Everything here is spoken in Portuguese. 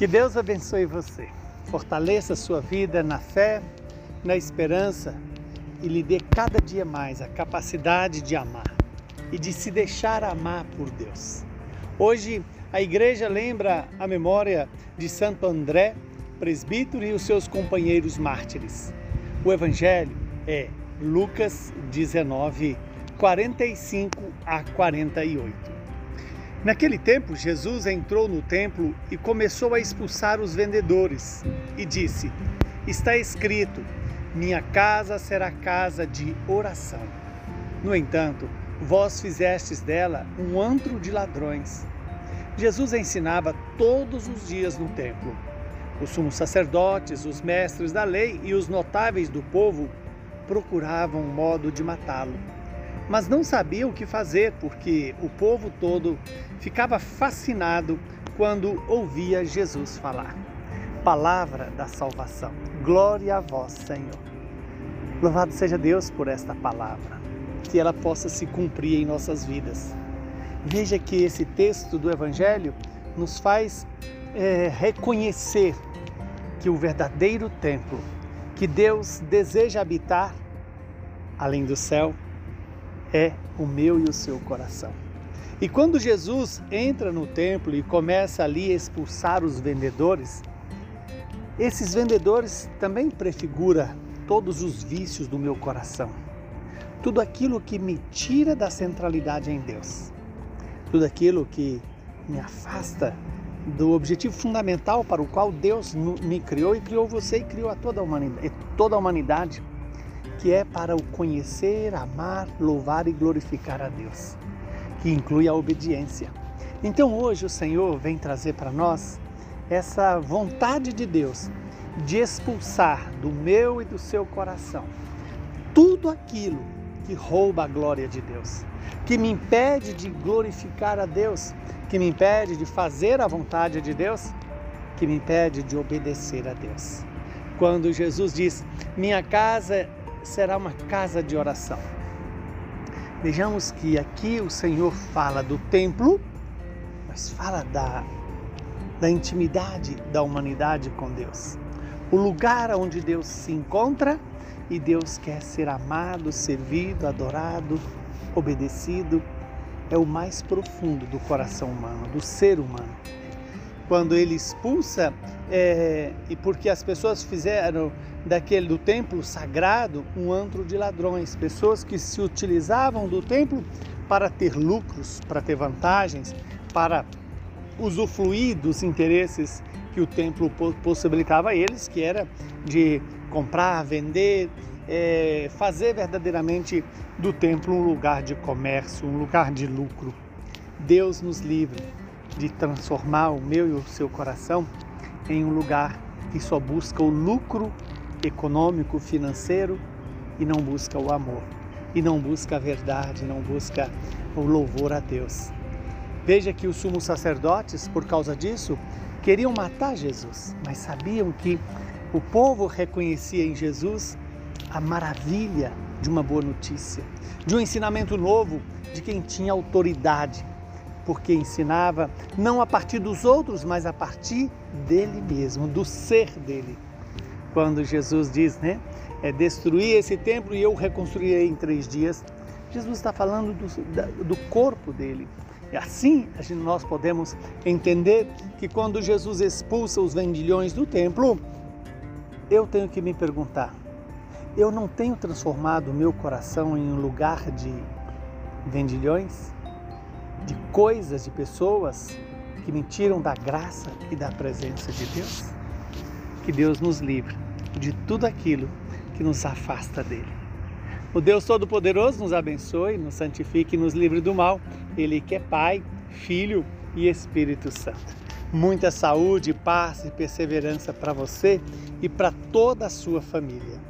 Que Deus abençoe você, fortaleça a sua vida na fé, na esperança e lhe dê cada dia mais a capacidade de amar e de se deixar amar por Deus. Hoje a igreja lembra a memória de Santo André, presbítero e os seus companheiros mártires. O evangelho é Lucas 19, 45 a 48. Naquele tempo, Jesus entrou no templo e começou a expulsar os vendedores e disse: Está escrito: Minha casa será casa de oração. No entanto, vós fizestes dela um antro de ladrões. Jesus ensinava todos os dias no templo. Os sumos sacerdotes, os mestres da lei e os notáveis do povo procuravam um modo de matá-lo mas não sabia o que fazer porque o povo todo ficava fascinado quando ouvia Jesus falar. Palavra da salvação. Glória a vós, Senhor. Louvado seja Deus por esta palavra, que ela possa se cumprir em nossas vidas. Veja que esse texto do Evangelho nos faz é, reconhecer que o verdadeiro templo que Deus deseja habitar, além do céu, é o meu e o seu coração. E quando Jesus entra no templo e começa ali a expulsar os vendedores, esses vendedores também prefigura todos os vícios do meu coração. Tudo aquilo que me tira da centralidade em Deus. Tudo aquilo que me afasta do objetivo fundamental para o qual Deus me criou e criou você e criou a toda a humanidade, toda a humanidade que é para o conhecer, amar, louvar e glorificar a Deus, que inclui a obediência. Então hoje o Senhor vem trazer para nós essa vontade de Deus de expulsar do meu e do seu coração tudo aquilo que rouba a glória de Deus, que me impede de glorificar a Deus, que me impede de fazer a vontade de Deus, que me impede de obedecer a Deus. Quando Jesus diz: Minha casa será uma casa de oração. Vejamos que aqui o Senhor fala do templo, mas fala da, da intimidade da humanidade com Deus. O lugar onde Deus se encontra e Deus quer ser amado, servido, adorado, obedecido, é o mais profundo do coração humano, do ser humano. Quando ele expulsa, é, e porque as pessoas fizeram daquele do templo sagrado um antro de ladrões, pessoas que se utilizavam do templo para ter lucros, para ter vantagens, para usufruir dos interesses que o templo possibilitava a eles, que era de comprar, vender, é, fazer verdadeiramente do templo um lugar de comércio, um lugar de lucro. Deus nos livre de transformar o meu e o seu coração em um lugar que só busca o lucro econômico, financeiro e não busca o amor, e não busca a verdade, não busca o louvor a Deus. Veja que os sumos sacerdotes, por causa disso, queriam matar Jesus, mas sabiam que o povo reconhecia em Jesus a maravilha de uma boa notícia, de um ensinamento novo de quem tinha autoridade, porque ensinava não a partir dos outros, mas a partir dele mesmo, do ser dele quando Jesus diz, né? É, destruir esse templo e eu reconstruirei em três dias. Jesus está falando do, do corpo dele. E assim nós podemos entender que quando Jesus expulsa os vendilhões do templo, eu tenho que me perguntar: eu não tenho transformado o meu coração em um lugar de vendilhões, de coisas, de pessoas que me tiram da graça e da presença de Deus? Que Deus nos livre de tudo aquilo que nos afasta dele. O Deus Todo-Poderoso nos abençoe, nos santifique e nos livre do mal. Ele que é Pai, Filho e Espírito Santo. Muita saúde, paz e perseverança para você e para toda a sua família.